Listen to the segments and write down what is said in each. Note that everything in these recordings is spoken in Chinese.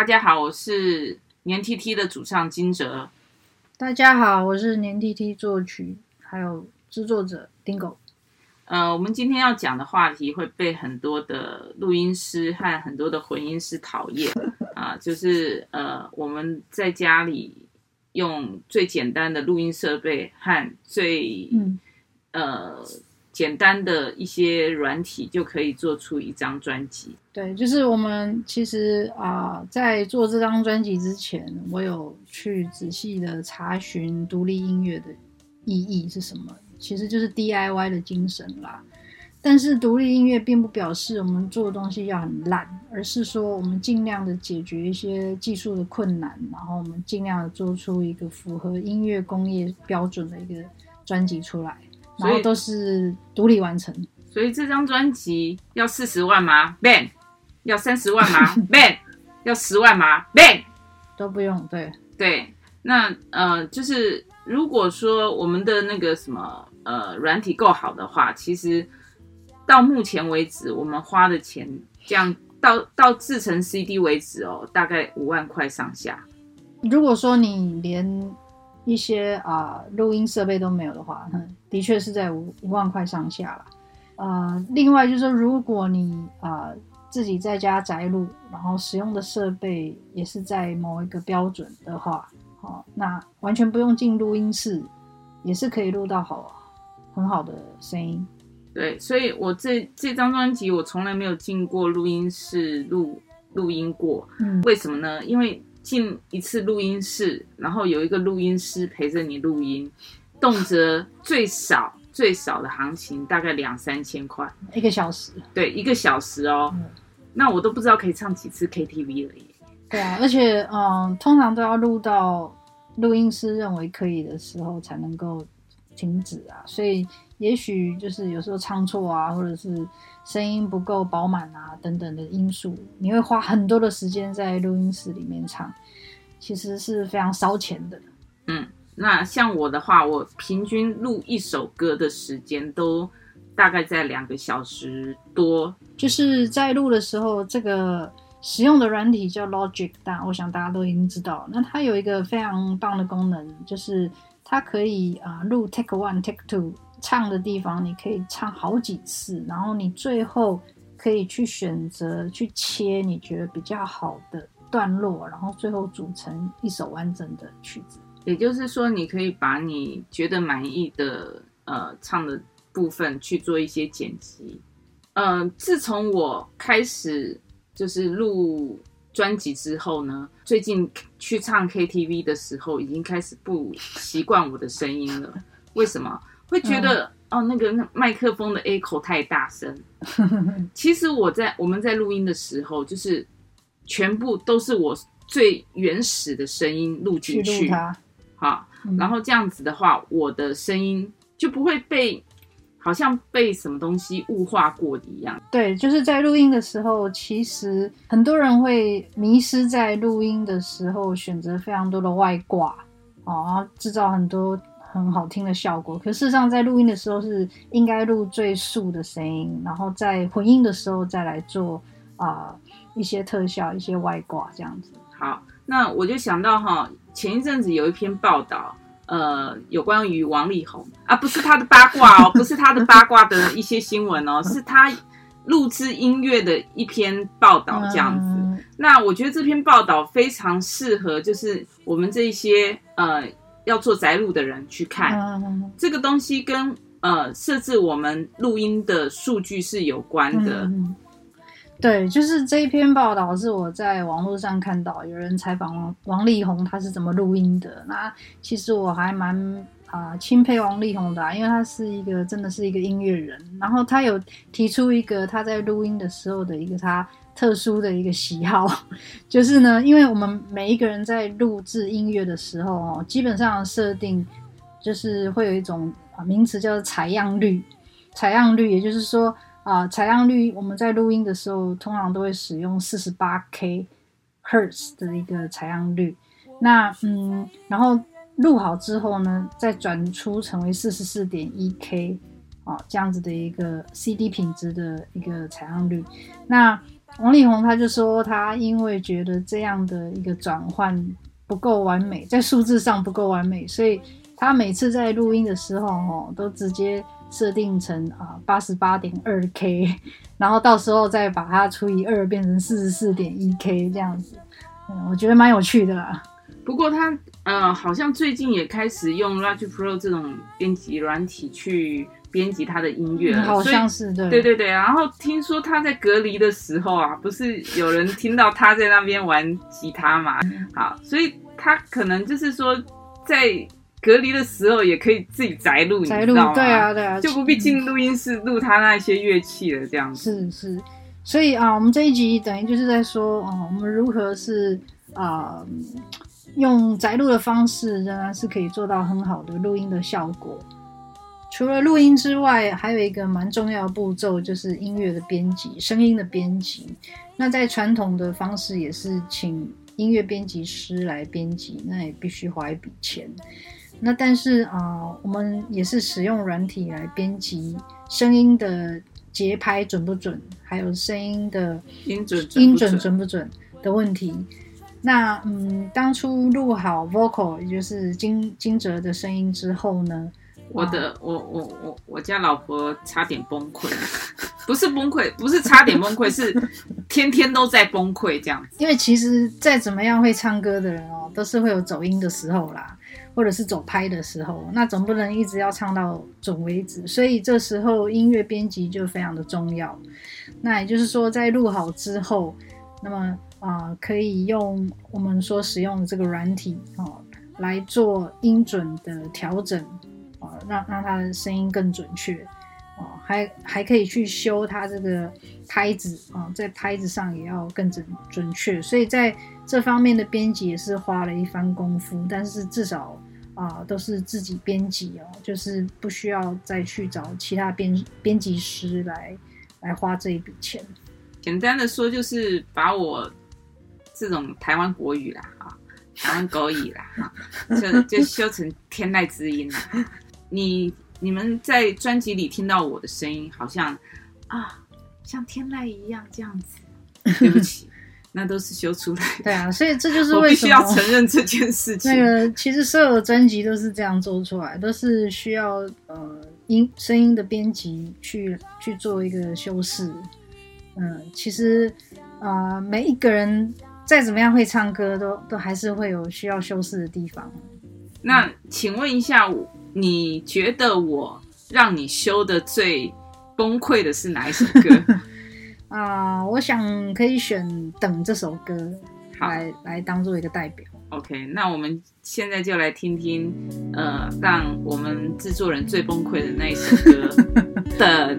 大家好，我是年 tt 的主唱金哲。大家好，我是年 tt 作曲还有制作者 Dingo。呃，我们今天要讲的话题会被很多的录音师和很多的混音师讨厌 啊、呃，就是呃，我们在家里用最简单的录音设备和最、嗯、呃。简单的一些软体就可以做出一张专辑。对，就是我们其实啊、在做这张专辑之前，我有去仔细的查询独立音乐的意义是什么，其实就是 DIY 的精神啦。但是独立音乐并不表示我们做的东西要很烂，而是说我们尽量的解决一些技术的困难，然后我们尽量的做出一个符合音乐工业标准的一个专辑出来。然后都是独立完成，所以这张专辑要四十万吗？ban 要三十万吗？ban 要十万吗？ban 都不用。对对，那呃，就是如果说我们的那个什么呃软体够好的话，其实到目前为止，我们花的钱这样到到制成 CD 为止哦，大概五万块上下。如果说你连一些啊、呃、录音设备都没有的话，的确是在五五万块上下了。呃，另外就是说，如果你啊、呃、自己在家宅录，然后使用的设备也是在某一个标准的话，好、哦，那完全不用进录音室，也是可以录到好很好的声音。对，所以我这这张专辑我从来没有进过录音室录录音过。嗯，为什么呢？因为进一次录音室，然后有一个录音师陪着你录音，动辄最少最少的行情大概两三千块一个小时。对，一个小时哦，嗯、那我都不知道可以唱几次 KTV 了耶。对啊，而且嗯，通常都要录到录音师认为可以的时候才能够停止啊，所以也许就是有时候唱错啊，或者是。声音不够饱满啊，等等的因素，你会花很多的时间在录音室里面唱，其实是非常烧钱的。嗯，那像我的话，我平均录一首歌的时间都大概在两个小时多。就是在录的时候，这个使用的软体叫 Logic，但我想大家都已经知道。那它有一个非常棒的功能，就是它可以啊录 Take One、Take Two。唱的地方你可以唱好几次，然后你最后可以去选择去切你觉得比较好的段落，然后最后组成一首完整的曲子。也就是说，你可以把你觉得满意的呃唱的部分去做一些剪辑。嗯、呃，自从我开始就是录专辑之后呢，最近去唱 KTV 的时候，已经开始不习惯我的声音了。为什么？会觉得、嗯、哦，那个那麦克风的 echo 太大声。其实我在我们在录音的时候，就是全部都是我最原始的声音录进去，去好，嗯、然后这样子的话，我的声音就不会被好像被什么东西雾化过一样。对，就是在录音的时候，其实很多人会迷失在录音的时候，选择非常多的外挂，哦，制造很多。很好听的效果，可事实上在录音的时候是应该录最素的声音，然后在混音的时候再来做啊、呃、一些特效、一些外挂这样子。好，那我就想到哈，前一阵子有一篇报道，呃，有关于王力宏啊，不是他的八卦哦，不是他的八卦的一些新闻哦，是他录制音乐的一篇报道这样子。嗯、那我觉得这篇报道非常适合，就是我们这些呃。要做宅录的人去看、嗯、这个东西跟，呃设置我们录音的数据是有关的。嗯、对，就是这一篇报道是我在网络上看到有人采访王力宏，他是怎么录音的。那其实我还蛮啊钦佩王力宏的、因为他是一个真的是一个音乐人。然后他有提出一个他在录音的时候的一个他特殊的一个喜好，就是呢，因为我们每一个人在录制音乐的时候哦，基本上设定就是会有一种啊名词叫做采样率。采样率，也就是说啊，采样率我们在录音的时候通常都会使用四十八 K Hertz 的一个采样率。那嗯，然后录好之后呢，再转出成为四十四点一 K 啊这样子的一个 CD 品质的一个采样率。那王力宏他就说，他因为觉得这样的一个转换不够完美，在数字上不够完美，所以他每次在录音的时候，哦，都直接设定成啊八十八点二 K，然后到时候再把它除以二，变成四十四点一 K 这样子。嗯，我觉得蛮有趣的啦。不过他呃，好像最近也开始用 Logic Pro 这种编辑软体去。编辑他的音乐，嗯，好像是对，对对对。然后听说他在隔离的时候啊，不是有人听到他在那边玩吉他嘛？好，所以他可能就是说，在隔离的时候也可以自己宅录，宅录？对啊，对啊，就不必进录音室录他那些乐器了，这样子。是是，所以啊，我们这一集等于就是在说，啊，我们如何是啊，用宅录的方式，仍然是可以做到很好的录音的效果。除了录音之外，还有一个蛮重要的步骤，就是音乐的编辑，声音的编辑。那在传统的方式，也是请音乐编辑师来编辑，那也必须花一笔钱。那但是啊、呃，我们也是使用软体来编辑声音的节拍准不准，还有声音的音准音准准不准的问题。那嗯，当初录好 vocal，也就是金金哲的声音之后呢？我的我我我我家老婆差点崩溃，不是崩溃，不是差点崩溃，是天天都在崩溃这样子。因为其实再怎么样会唱歌的人哦，都是会有走音的时候啦，或者是走拍的时候，那总不能一直要唱到准为止。所以这时候音乐编辑就非常的重要。那也就是说，在录好之后，那么啊、可以用我们所使用的这个软体哦、来做音准的调整。啊，让让他的声音更准确，啊，还还可以去修他这个拍子啊，在拍子上也要更准准确，所以在这方面的编辑也是花了一番功夫，但是至少啊都是自己编辑哦，就是不需要再去找其他编编辑师来来花这一笔钱。简单的说，就是把我这种台湾国语啦，啊，台湾国语啦，就就修成天籁之音了。你你们在专辑里听到我的声音，好像啊，像天籁一样这样子。对不起，那都是修出来的。对啊，所以这就是 为什么我必须要承认这件事 情。那个其实所有的专辑都是这样做出来，都是需要呃音声音的编辑去去做一个修饰。嗯，其实啊、呃，每一个人再怎么样会唱歌，都都还是会有需要修饰的地方。那请问一下我。你觉得我让你修的最崩溃的是哪一首歌？啊、呃，我想可以选《等》这首歌来来当做一个代表。OK，那我们现在就来听听，呃，让我们制作人最崩溃的那一首歌《等》。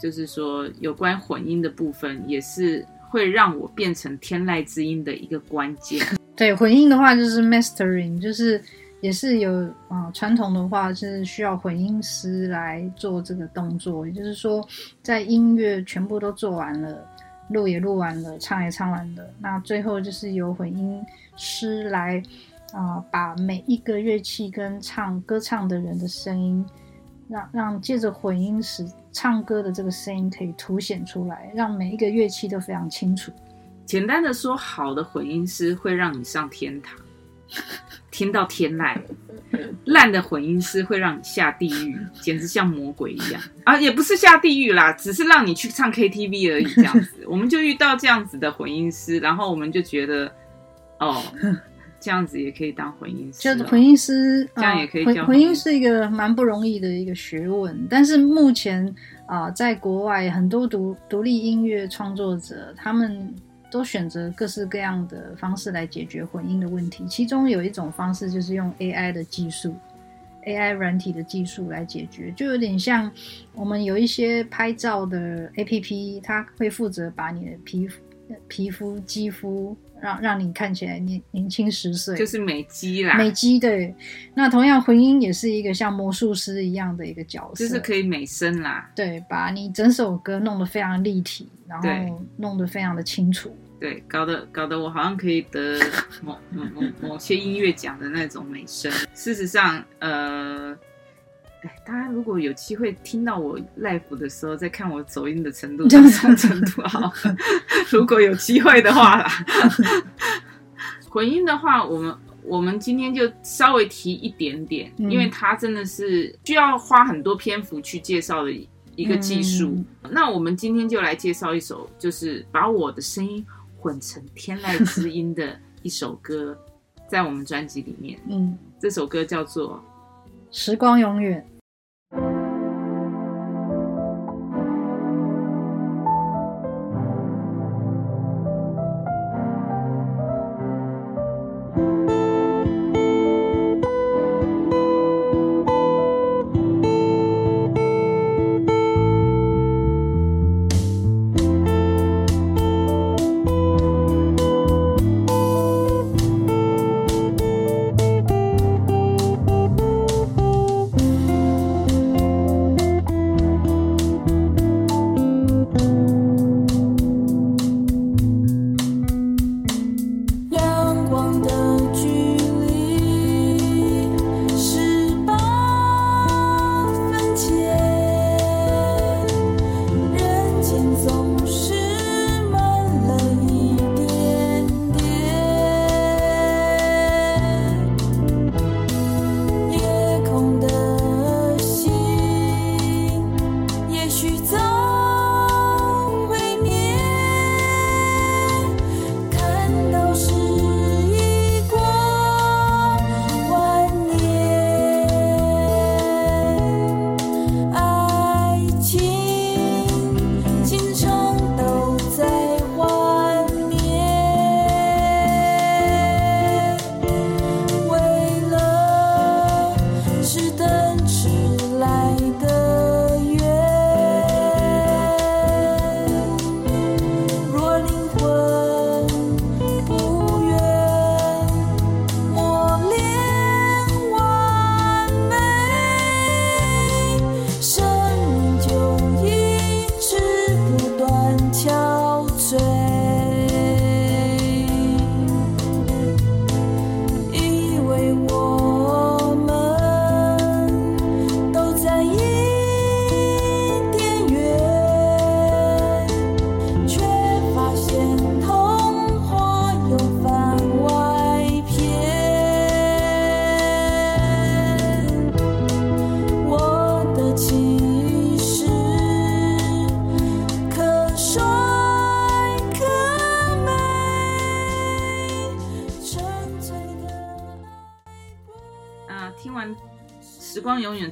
就是说有关混音的部分，也是会让我变成天籁之音的一个关键。对，混音的话就是 mastering，就是也是有啊、呃，传统的话是需要混音师来做这个动作，也就是说，在音乐全部都做完了，录也录完了，唱也唱完了，那最后就是由混音师来。啊、把每一个乐器跟唱歌唱的人的声音，让让借着混音时唱歌的这个声音可以凸显出来，让每一个乐器都非常清楚。简单的说，好的混音师会让你上天堂，听到天籁；烂的混音师会让你下地狱，简直像魔鬼一样啊！也不是下地狱啦，只是让你去唱 KTV 而已。这样子，我们就遇到这样子的混音师，然后我们就觉得，哦。这样子也可以当混音师，就混音师，这样也可以混混音是一个蛮不容易的一个学问。但是目前啊、呃，在国外很多独独立音乐创作者，他们都选择各式各样的方式来解决混音的问题。其中有一种方式就是用 AI 的技术，AI 软体的技术来解决，就有点像我们有一些拍照的 APP，它会负责把你的皮肤、皮肤、肌肤。让让你看起来年年轻十岁，就是美肌啦。美肌对，那同样混音也是一个像魔术师一样的一个角色，就是可以美声啦。对，把你整首歌弄得非常立体，然后弄得非常的清楚。对，搞得搞得我好像可以得某某某某些音乐奖的那种美声。事实上，呃。哎，大家如果有机会听到我 live 的时候，再看我走音的程度，程度好。如果有机会的话啦，混音的话，我们我们今天就稍微提一点点，嗯、因为它真的是需要花很多篇幅去介绍的一个技术。嗯、那我们今天就来介绍一首，就是把我的声音混成天籁之音的一首歌，在我们专辑里面。嗯，这首歌叫做。时光永远。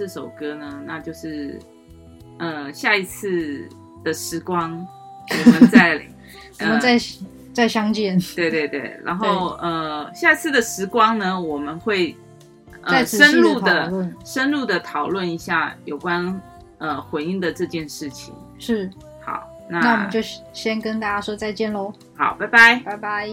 这首歌呢，那就是呃下一次的时光，我们再、呃、我们再再相见。对对对，然后呃下次的时光呢，我们会呃深入的深入的讨论一下有关呃混音的这件事情。是，好，那，那我们就先跟大家说再见喽。好，拜拜，拜拜。